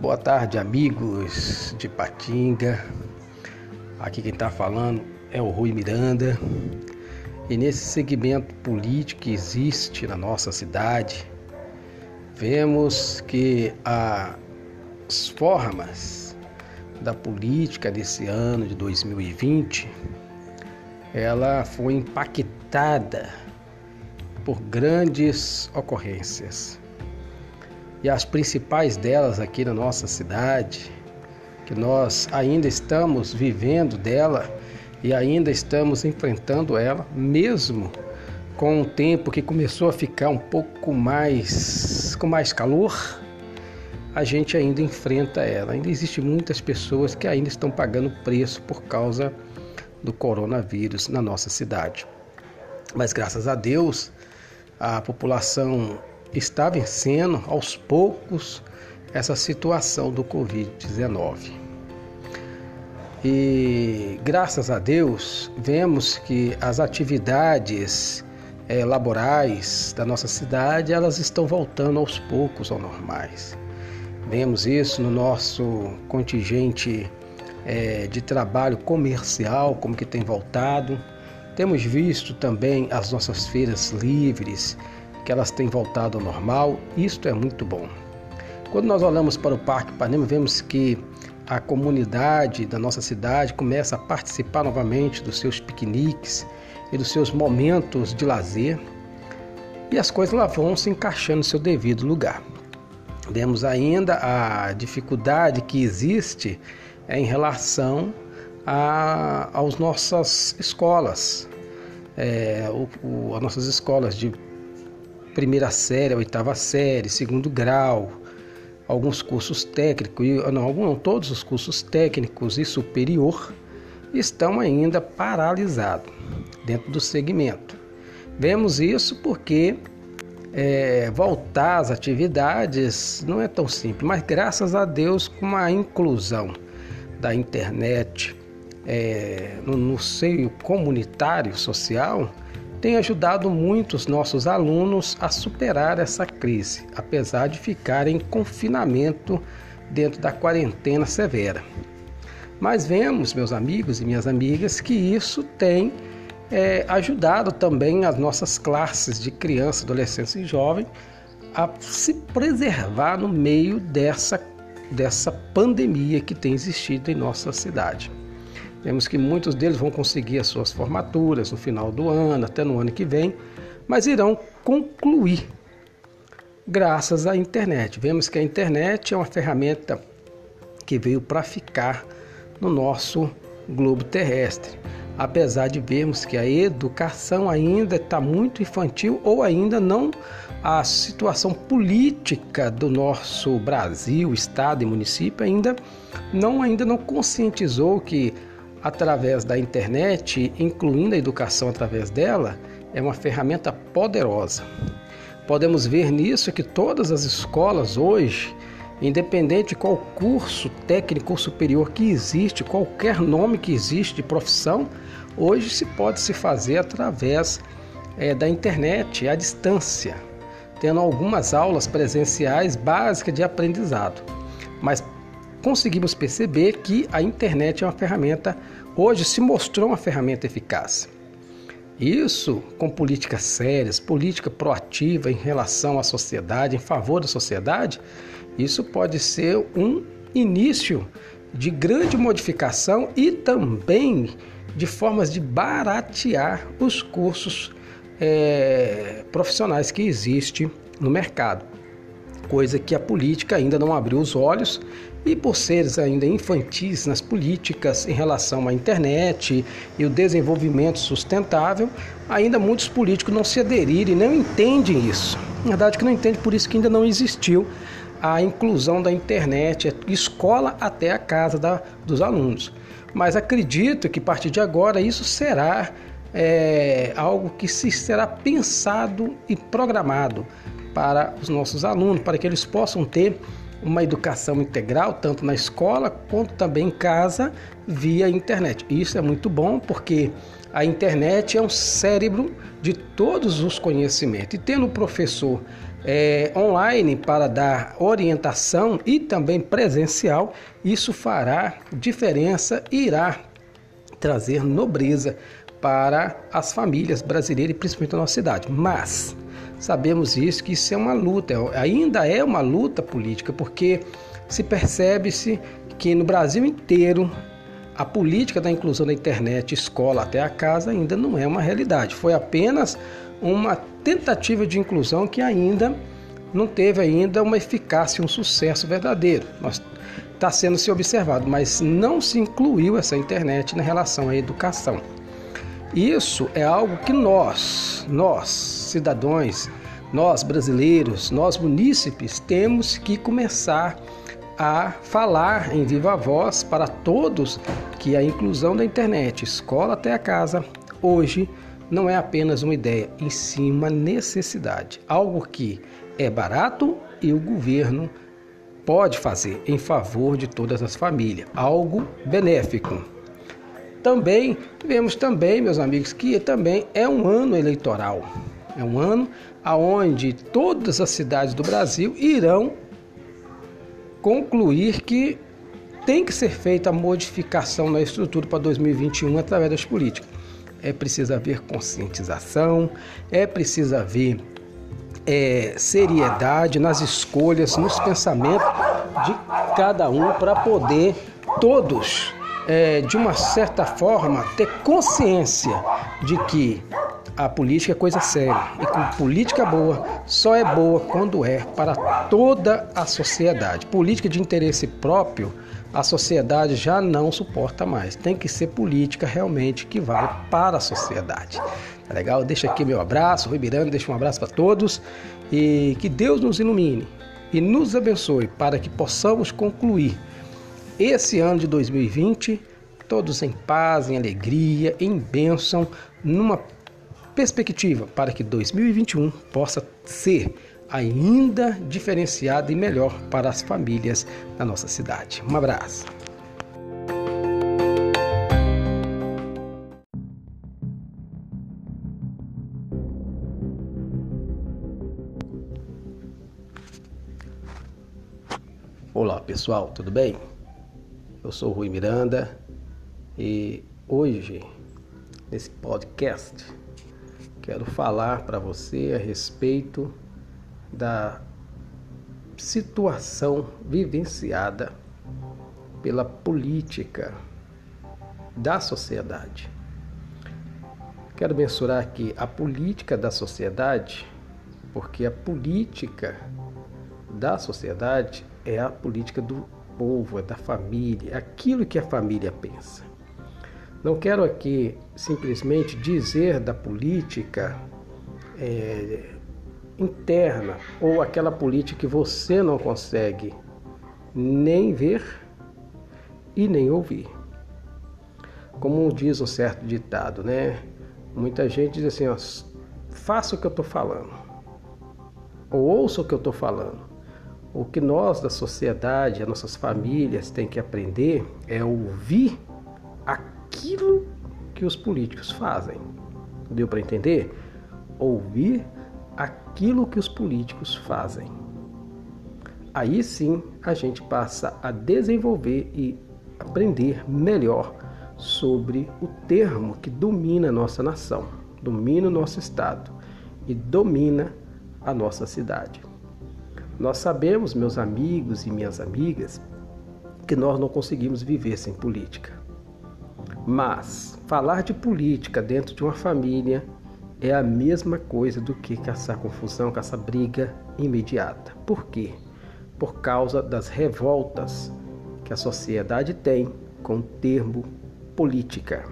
Boa tarde, amigos de Patinga. Aqui quem está falando é o Rui Miranda. E nesse segmento político que existe na nossa cidade, vemos que as formas da política desse ano de 2020 ela foi impactada por grandes ocorrências. E as principais delas aqui na nossa cidade, que nós ainda estamos vivendo dela e ainda estamos enfrentando ela, mesmo com o tempo que começou a ficar um pouco mais com mais calor, a gente ainda enfrenta ela. Ainda existe muitas pessoas que ainda estão pagando preço por causa do coronavírus na nossa cidade. Mas graças a Deus, a população está vencendo aos poucos essa situação do Covid-19. E graças a Deus, vemos que as atividades é, laborais da nossa cidade elas estão voltando aos poucos ao normais. Vemos isso no nosso contingente é, de trabalho comercial, como que tem voltado. Temos visto também as nossas feiras livres, que elas têm voltado ao normal. Isto é muito bom. Quando nós olhamos para o Parque Ipanema, vemos que a comunidade da nossa cidade começa a participar novamente dos seus piqueniques e dos seus momentos de lazer e as coisas lá vão se encaixando no seu devido lugar. Vemos ainda a dificuldade que existe em relação às nossas escolas, é, o, o, as nossas escolas de primeira série, oitava série, segundo grau, alguns cursos técnicos, não, não, todos os cursos técnicos e superior estão ainda paralisados dentro do segmento. Vemos isso porque é, voltar às atividades não é tão simples, mas graças a Deus, com a inclusão da internet é, no, no seio comunitário social, tem ajudado muito os nossos alunos a superar essa crise, apesar de ficarem em confinamento dentro da quarentena severa. Mas vemos, meus amigos e minhas amigas, que isso tem é, ajudado também as nossas classes de criança, adolescência e jovem a se preservar no meio dessa, dessa pandemia que tem existido em nossa cidade. Vemos que muitos deles vão conseguir as suas formaturas no final do ano, até no ano que vem, mas irão concluir graças à internet. Vemos que a internet é uma ferramenta que veio para ficar no nosso globo terrestre. Apesar de vermos que a educação ainda está muito infantil ou ainda não a situação política do nosso Brasil, estado e município ainda não ainda não conscientizou que através da internet, incluindo a educação através dela, é uma ferramenta poderosa. Podemos ver nisso que todas as escolas hoje, independente de qual curso técnico superior que existe, qualquer nome que existe de profissão, hoje se pode se fazer através é, da internet, à distância, tendo algumas aulas presenciais básicas de aprendizado. Mas conseguimos perceber que a internet é uma ferramenta, hoje se mostrou uma ferramenta eficaz. Isso com políticas sérias, política proativa em relação à sociedade, em favor da sociedade, isso pode ser um início de grande modificação e também de formas de baratear os cursos é, profissionais que existem no mercado coisa que a política ainda não abriu os olhos e por seres ainda infantis nas políticas em relação à internet e o desenvolvimento sustentável, ainda muitos políticos não se aderiram e não entendem isso. Na verdade que não entendem, por isso que ainda não existiu a inclusão da internet, escola até a casa da, dos alunos. Mas acredito que a partir de agora isso será é, algo que se será pensado e programado para os nossos alunos, para que eles possam ter uma educação integral, tanto na escola quanto também em casa, via internet. Isso é muito bom porque A internet é um cérebro de todos os conhecimentos. E tendo o professor é, online para dar orientação e também presencial, isso fará diferença e irá trazer nobreza para as famílias brasileiras e principalmente na nossa cidade. Mas sabemos isso que isso é uma luta, ainda é uma luta política, porque se percebe-se que no Brasil inteiro a política da inclusão da internet, escola até a casa, ainda não é uma realidade. Foi apenas uma tentativa de inclusão que ainda não teve ainda uma eficácia, um sucesso verdadeiro. Está sendo se observado, mas não se incluiu essa internet na relação à educação. Isso é algo que nós, nós, cidadãos, nós brasileiros, nós munícipes, temos que começar a falar em viva voz para todos que a inclusão da internet, escola até a casa, hoje não é apenas uma ideia, em si uma necessidade, algo que é barato e o governo pode fazer em favor de todas as famílias, algo benéfico. Também vemos também, meus amigos, que também é um ano eleitoral. É um ano aonde todas as cidades do Brasil irão concluir que tem que ser feita a modificação na estrutura para 2021 através das políticas. É preciso haver conscientização, é preciso haver é, seriedade nas escolhas, nos pensamentos de cada um para poder todos é, de uma certa forma, ter consciência de que a política é coisa séria e que política boa só é boa quando é para toda a sociedade. Política de interesse próprio, a sociedade já não suporta mais. Tem que ser política realmente que vale para a sociedade. Tá legal? Deixa aqui meu abraço, Rui Miranda, deixa um abraço para todos e que Deus nos ilumine e nos abençoe para que possamos concluir esse ano de 2020, todos em paz, em alegria, em bênção, numa perspectiva para que 2021 possa ser ainda diferenciado e melhor para as famílias da nossa cidade. Um abraço. Olá pessoal, tudo bem? Eu sou Rui Miranda e hoje, nesse podcast, quero falar para você a respeito da situação vivenciada pela política da sociedade. Quero mensurar aqui a política da sociedade, porque a política da sociedade é a política do povo, é da família, aquilo que a família pensa. Não quero aqui simplesmente dizer da política é, interna ou aquela política que você não consegue nem ver e nem ouvir. Como diz um certo ditado, né? Muita gente diz assim, ó, faça o que eu estou falando, ou ouça o que eu estou falando. O que nós da sociedade, as nossas famílias têm que aprender é ouvir aquilo que os políticos fazem. Deu para entender? Ouvir aquilo que os políticos fazem. Aí sim a gente passa a desenvolver e aprender melhor sobre o termo que domina a nossa nação, domina o nosso estado e domina a nossa cidade. Nós sabemos, meus amigos e minhas amigas, que nós não conseguimos viver sem política. Mas falar de política dentro de uma família é a mesma coisa do que caçar confusão, caçar briga imediata. Por quê? Por causa das revoltas que a sociedade tem com o termo política.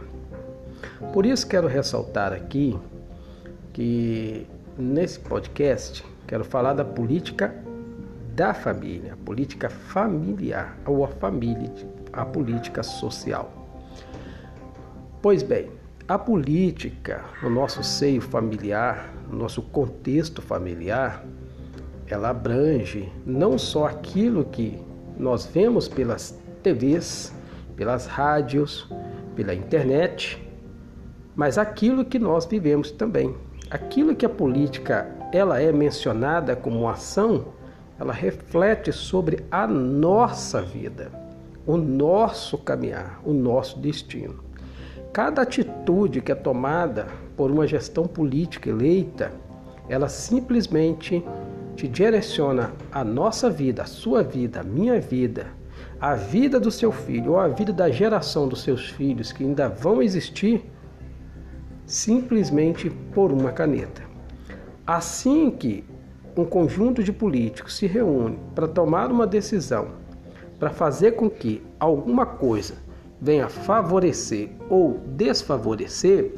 Por isso quero ressaltar aqui que nesse podcast quero falar da política da família, a política familiar ou a família, a política social. Pois bem, a política no nosso seio familiar, no nosso contexto familiar, ela abrange não só aquilo que nós vemos pelas TVs, pelas rádios, pela internet, mas aquilo que nós vivemos também. Aquilo que a política ela é mencionada como ação, ela reflete sobre a nossa vida, o nosso caminhar, o nosso destino. Cada atitude que é tomada por uma gestão política eleita, ela simplesmente te direciona a nossa vida, a sua vida, a minha vida, a vida do seu filho ou a vida da geração dos seus filhos que ainda vão existir simplesmente por uma caneta. Assim que um conjunto de políticos se reúne para tomar uma decisão, para fazer com que alguma coisa venha favorecer ou desfavorecer,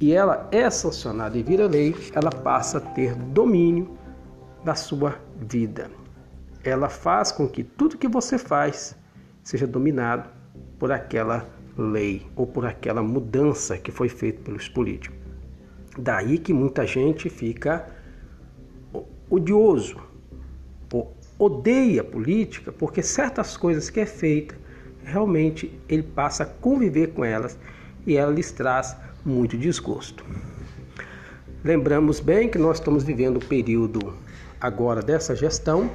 e ela é sancionada e vira lei, ela passa a ter domínio da sua vida. Ela faz com que tudo que você faz seja dominado por aquela lei ou por aquela mudança que foi feita pelos políticos. Daí que muita gente fica odioso, odeia a política, porque certas coisas que é feita, realmente ele passa a conviver com elas e ela lhes traz muito desgosto. Lembramos bem que nós estamos vivendo um período agora dessa gestão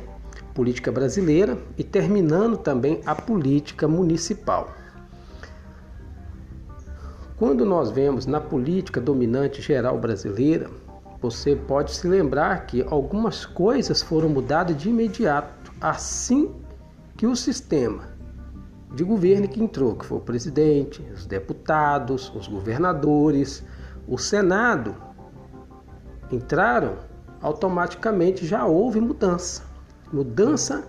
política brasileira e terminando também a política municipal. Quando nós vemos na política dominante geral brasileira, você pode se lembrar que algumas coisas foram mudadas de imediato, assim que o sistema de governo que entrou, que foi o presidente, os deputados, os governadores, o Senado, entraram automaticamente já houve mudança. Mudança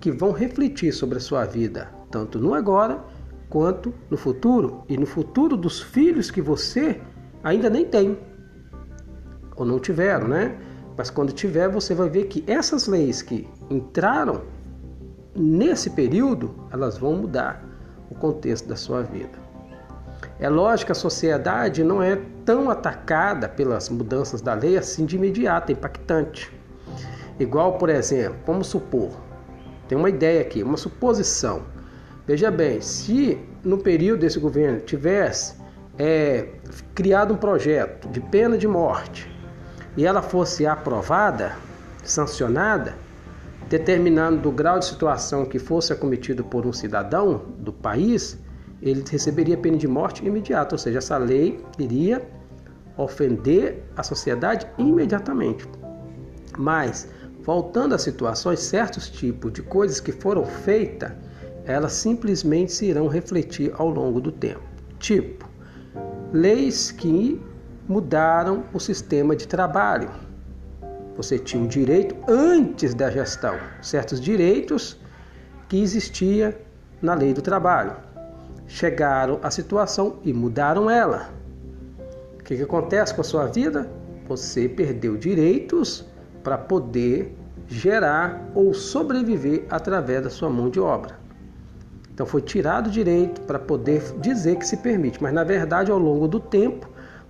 que vão refletir sobre a sua vida, tanto no agora quanto no futuro e no futuro dos filhos que você ainda nem tem ou não tiveram, né? Mas quando tiver, você vai ver que essas leis que entraram nesse período, elas vão mudar o contexto da sua vida. É lógico que a sociedade não é tão atacada pelas mudanças da lei assim de imediato, é impactante. Igual, por exemplo, vamos supor, tem uma ideia aqui, uma suposição. Veja bem, se no período desse governo tivesse é, criado um projeto de pena de morte e ela fosse aprovada, sancionada, determinando o grau de situação que fosse acometido por um cidadão do país, ele receberia pena de morte imediata, ou seja, essa lei iria ofender a sociedade imediatamente. Mas, voltando às situações, certos tipos de coisas que foram feitas, elas simplesmente se irão refletir ao longo do tempo. Tipo, leis que mudaram o sistema de trabalho. Você tinha um direito antes da gestão, certos direitos que existia na lei do trabalho chegaram à situação e mudaram ela. O que, que acontece com a sua vida? Você perdeu direitos para poder gerar ou sobreviver através da sua mão de obra. Então foi tirado o direito para poder dizer que se permite, mas na verdade ao longo do tempo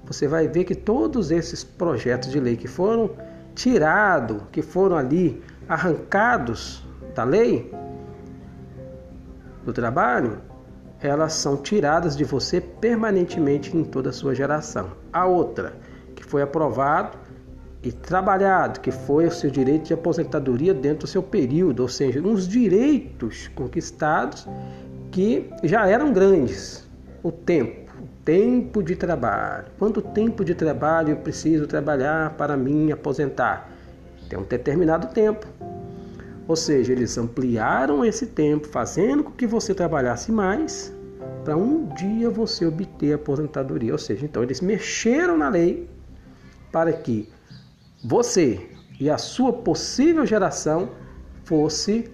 você vai ver que todos esses projetos de lei que foram tirados, que foram ali arrancados da lei do trabalho, elas são tiradas de você permanentemente em toda a sua geração. A outra, que foi aprovado e trabalhado, que foi o seu direito de aposentadoria dentro do seu período, ou seja, uns direitos conquistados que já eram grandes. O tempo, tempo de trabalho. Quanto tempo de trabalho eu preciso trabalhar para me aposentar? Tem um determinado tempo. Ou seja, eles ampliaram esse tempo, fazendo com que você trabalhasse mais para um dia você obter a aposentadoria. Ou seja, então eles mexeram na lei para que você e a sua possível geração fosse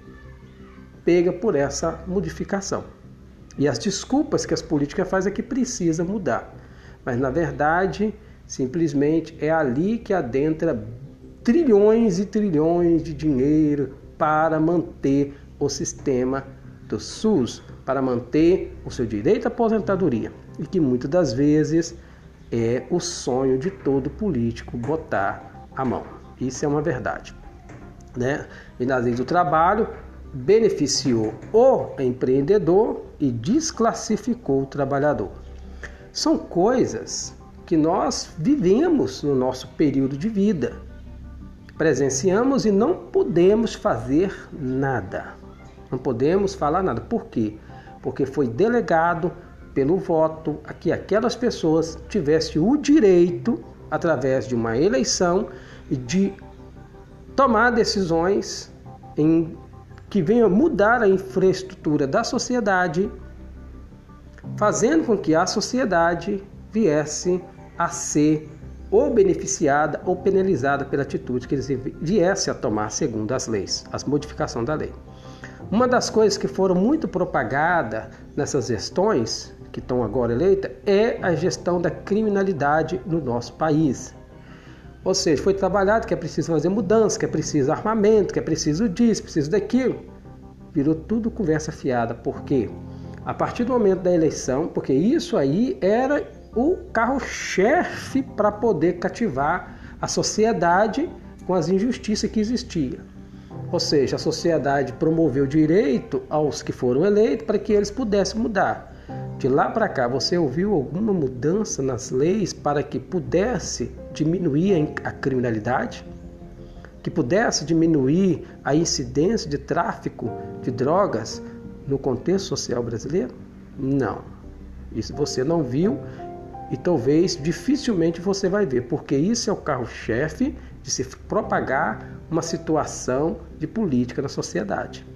pega por essa modificação. E as desculpas que as políticas fazem é que precisa mudar. Mas na verdade, simplesmente é ali que adentra trilhões e trilhões de dinheiro para manter o sistema do SUS, para manter o seu direito à aposentadoria. E que muitas das vezes é o sonho de todo político botar a mão. Isso é uma verdade. Né? E nas leis do trabalho, beneficiou o empreendedor e desclassificou o trabalhador. São coisas que nós vivemos no nosso período de vida. Presenciamos e não podemos fazer nada. Não podemos falar nada. Por quê? Porque foi delegado pelo voto a que aquelas pessoas tivessem o direito, através de uma eleição, de tomar decisões em que venham mudar a infraestrutura da sociedade, fazendo com que a sociedade viesse a ser ou beneficiada ou penalizada pela atitude que eles viessem a tomar segundo as leis, as modificações da lei. Uma das coisas que foram muito propagadas nessas gestões que estão agora eleitas é a gestão da criminalidade no nosso país. Ou seja, foi trabalhado que é preciso fazer mudança, que é preciso armamento, que é preciso disso, preciso daquilo. Virou tudo conversa fiada. Por quê? A partir do momento da eleição, porque isso aí era o carro-chefe para poder cativar a sociedade com as injustiças que existiam. Ou seja, a sociedade promoveu direito aos que foram eleitos para que eles pudessem mudar. De lá para cá, você ouviu alguma mudança nas leis para que pudesse diminuir a criminalidade? Que pudesse diminuir a incidência de tráfico de drogas no contexto social brasileiro? Não. Isso você não viu e talvez dificilmente você vai ver, porque isso é o carro-chefe de se propagar uma situação de política na sociedade.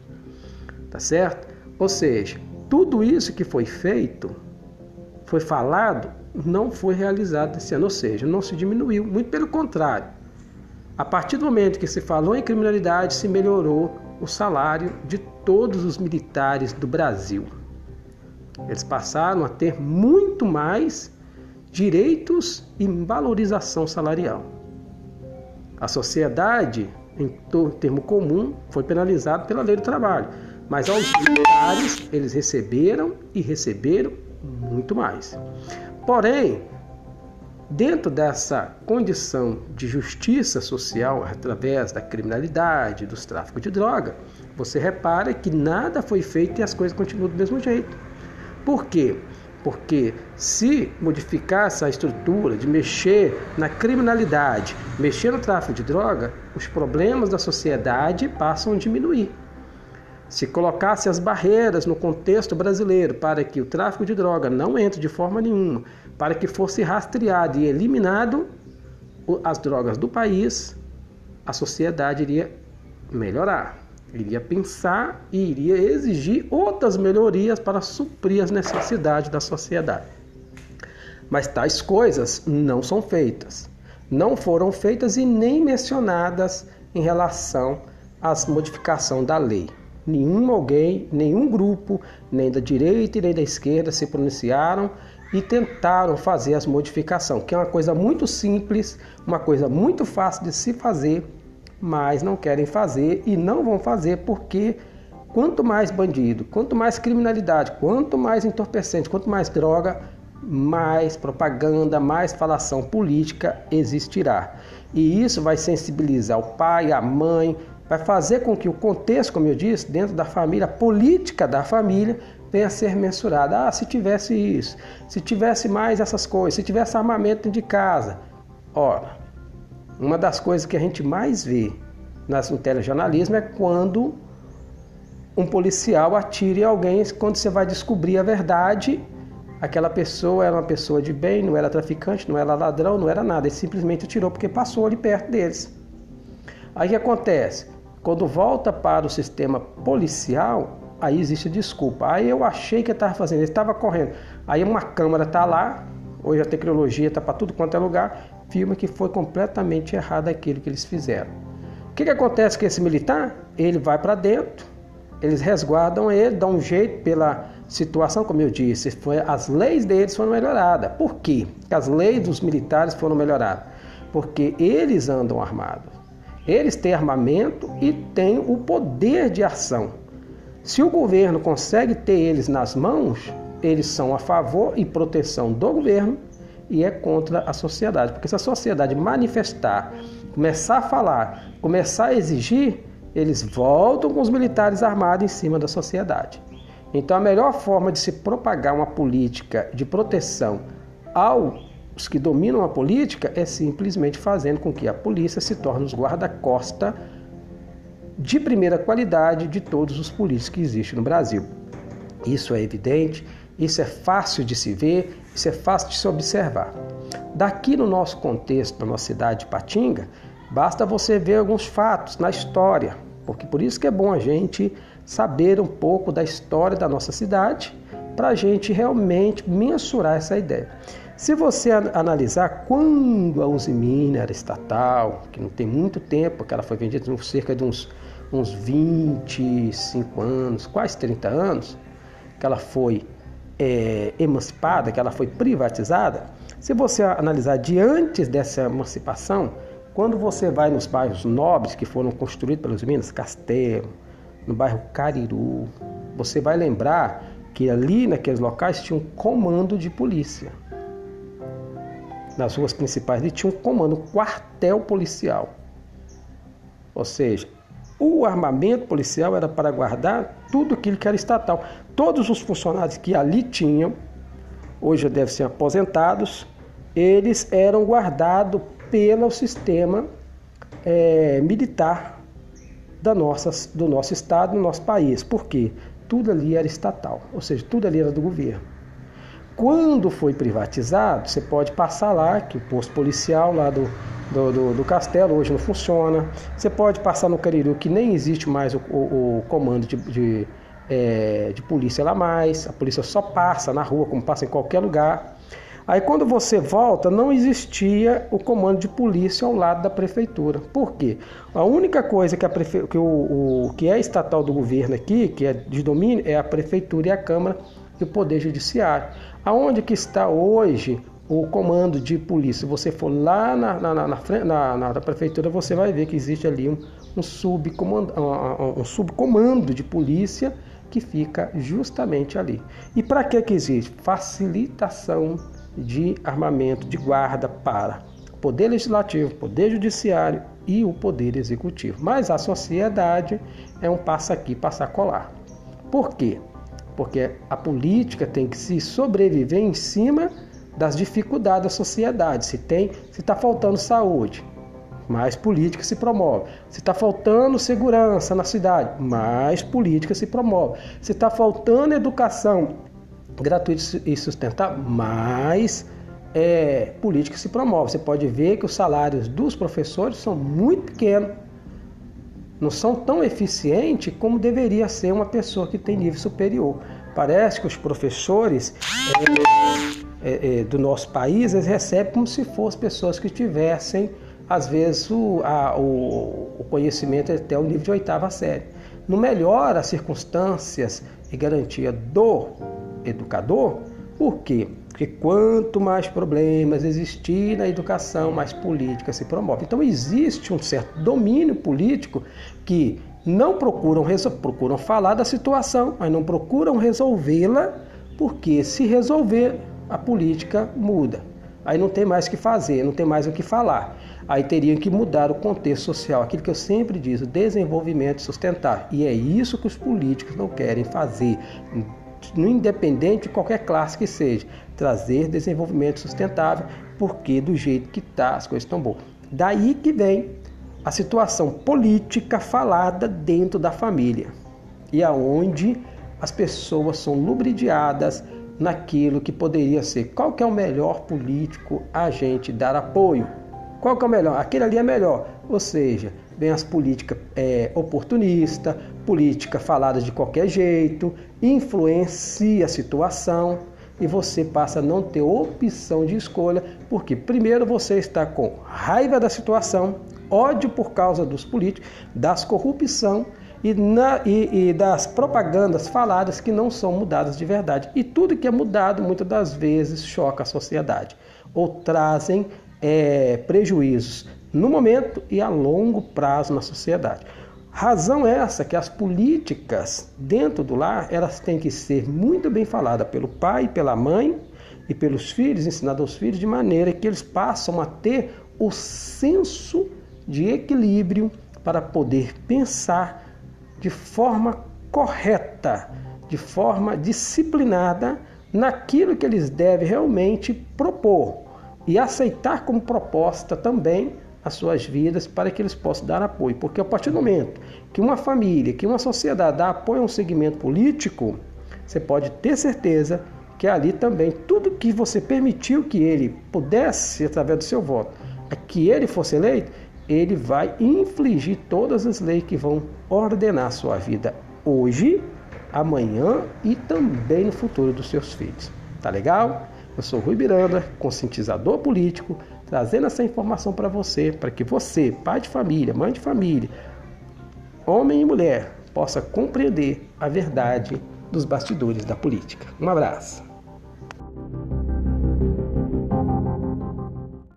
Tá certo? Ou seja, tudo isso que foi feito, foi falado, não foi realizado esse ano, ou seja, não se diminuiu, muito pelo contrário. A partir do momento que se falou em criminalidade, se melhorou o salário de todos os militares do Brasil. Eles passaram a ter muito mais direitos e valorização salarial. A sociedade, em termo comum, foi penalizada pela lei do trabalho, mas aos militares eles receberam e receberam muito mais. Porém, dentro dessa condição de justiça social através da criminalidade, dos tráficos de droga, você repara que nada foi feito e as coisas continuam do mesmo jeito. Por quê? Porque se modificar essa estrutura de mexer na criminalidade, mexer no tráfico de droga, os problemas da sociedade passam a diminuir. Se colocasse as barreiras no contexto brasileiro para que o tráfico de droga não entre de forma nenhuma, para que fosse rastreado e eliminado as drogas do país, a sociedade iria melhorar iria pensar e iria exigir outras melhorias para suprir as necessidades da sociedade. Mas tais coisas não são feitas, não foram feitas e nem mencionadas em relação às modificação da lei. Nenhum alguém, nenhum grupo, nem da direita e nem da esquerda se pronunciaram e tentaram fazer as modificações, que é uma coisa muito simples, uma coisa muito fácil de se fazer mas não querem fazer e não vão fazer porque quanto mais bandido, quanto mais criminalidade, quanto mais entorpecente, quanto mais droga, mais propaganda, mais falação política existirá. E isso vai sensibilizar o pai, a mãe, vai fazer com que o contexto, como eu disse, dentro da família, a política da família, venha a ser mensurada. Ah, se tivesse isso, se tivesse mais essas coisas, se tivesse armamento de casa. Ora, uma das coisas que a gente mais vê no telejornalismo é quando um policial atira em alguém quando você vai descobrir a verdade. Aquela pessoa era uma pessoa de bem, não era traficante, não era ladrão, não era nada. Ele simplesmente atirou porque passou ali perto deles. Aí o que acontece? Quando volta para o sistema policial, aí existe desculpa. Aí eu achei que estava fazendo, estava correndo. Aí uma câmera está lá, hoje a tecnologia está para tudo quanto é lugar, filma que foi completamente errado aquilo que eles fizeram. O que, que acontece com esse militar? Ele vai para dentro, eles resguardam ele, dão um jeito pela situação, como eu disse, foi, as leis deles foram melhoradas. Por quê? As leis dos militares foram melhoradas? Porque eles andam armados. Eles têm armamento e têm o poder de ação. Se o governo consegue ter eles nas mãos, eles são a favor e proteção do governo e é contra a sociedade. Porque se a sociedade manifestar, começar a falar, começar a exigir, eles voltam com os militares armados em cima da sociedade. Então, a melhor forma de se propagar uma política de proteção ao os que dominam a política é simplesmente fazendo com que a polícia se torne os guarda-costa de primeira qualidade de todos os políticos que existem no Brasil. Isso é evidente, isso é fácil de se ver, isso é fácil de se observar. Daqui no nosso contexto, na nossa cidade de Patinga, basta você ver alguns fatos na história, porque por isso que é bom a gente saber um pouco da história da nossa cidade, para a gente realmente mensurar essa ideia. Se você analisar quando a Usimina era estatal, que não tem muito tempo, que ela foi vendida cerca de uns, uns 25 anos, quase 30 anos, que ela foi é, emancipada, que ela foi privatizada, se você analisar de antes dessa emancipação, quando você vai nos bairros nobres que foram construídos pelos Minas, Castelo, no bairro Cariru, você vai lembrar que ali naqueles locais tinha um comando de polícia nas ruas principais ele tinha um comando, um quartel policial. Ou seja, o armamento policial era para guardar tudo aquilo que era estatal. Todos os funcionários que ali tinham, hoje já devem ser aposentados, eles eram guardados pelo sistema é, militar da nossa, do nosso estado, do nosso país. Por quê? Tudo ali era estatal, ou seja, tudo ali era do governo. Quando foi privatizado, você pode passar lá, que o posto policial lá do, do, do, do castelo hoje não funciona. Você pode passar no Cariru, que nem existe mais o, o, o comando de, de, é, de polícia lá mais. A polícia só passa na rua, como passa em qualquer lugar. Aí quando você volta, não existia o comando de polícia ao lado da prefeitura. Por quê? A única coisa que, a prefe... que, o, o, que é estatal do governo aqui, que é de domínio, é a prefeitura e a Câmara e o Poder Judiciário. Aonde que está hoje o comando de polícia? Se você for lá na, na, na, na, prefeitura, você vai ver que existe ali um, um, subcomando, um, um subcomando de polícia que fica justamente ali. E para que, que existe? Facilitação de armamento, de guarda para o Poder Legislativo, Poder Judiciário e o Poder Executivo. Mas a sociedade é um passa aqui, passa colar. Por quê? Porque a política tem que se sobreviver em cima das dificuldades da sociedade. Se tem, se está faltando saúde, mais política se promove. Se está faltando segurança na cidade, mais política se promove. Se está faltando educação gratuita e sustentável, mais é, política se promove. Você pode ver que os salários dos professores são muito pequenos. Não são tão eficientes como deveria ser uma pessoa que tem nível superior. Parece que os professores é, é, do nosso país eles recebem como se fossem pessoas que tivessem, às vezes, o, a, o, o conhecimento até o nível de oitava série. Não melhora as circunstâncias e garantia do educador, por quê? Porque quanto mais problemas existir na educação, mais política se promove. Então existe um certo domínio político que não procuram, procuram falar da situação, mas não procuram resolvê-la, porque se resolver, a política muda. Aí não tem mais o que fazer, não tem mais o que falar. Aí teriam que mudar o contexto social, aquilo que eu sempre digo, desenvolvimento sustentável. E é isso que os políticos não querem fazer, independente de qualquer classe que seja, trazer desenvolvimento sustentável, porque do jeito que está as coisas estão boas. Daí que vem a situação política falada dentro da família e aonde as pessoas são lubridiadas naquilo que poderia ser qual que é o melhor político a gente dar apoio. Qual que é o melhor? Aquele ali é melhor. Ou seja, vem as políticas é, oportunista, política falada de qualquer jeito, influencia a situação e você passa a não ter opção de escolha, porque primeiro você está com raiva da situação, ódio por causa dos políticos, das corrupção e, na, e, e, das propagandas faladas que não são mudadas de verdade. E tudo que é mudado, muitas das vezes, choca a sociedade ou trazem é, prejuízos no momento e a longo prazo na sociedade. Razão essa que as políticas dentro do lar elas têm que ser muito bem faladas pelo pai, pela mãe e pelos filhos, ensinadas aos filhos de maneira que eles passam a ter o senso de equilíbrio para poder pensar de forma correta, de forma disciplinada naquilo que eles devem realmente propor e aceitar como proposta também as suas vidas para que eles possam dar apoio. Porque a partir do momento que uma família, que uma sociedade dá apoio a um segmento político, você pode ter certeza que ali também tudo que você permitiu que ele pudesse, através do seu voto, que ele fosse eleito, ele vai infligir todas as leis que vão ordenar a sua vida hoje, amanhã e também no futuro dos seus filhos. Tá legal? Eu sou Rui Miranda, conscientizador político, trazendo essa informação para você, para que você, pai de família, mãe de família, homem e mulher, possa compreender a verdade dos bastidores da política. Um abraço.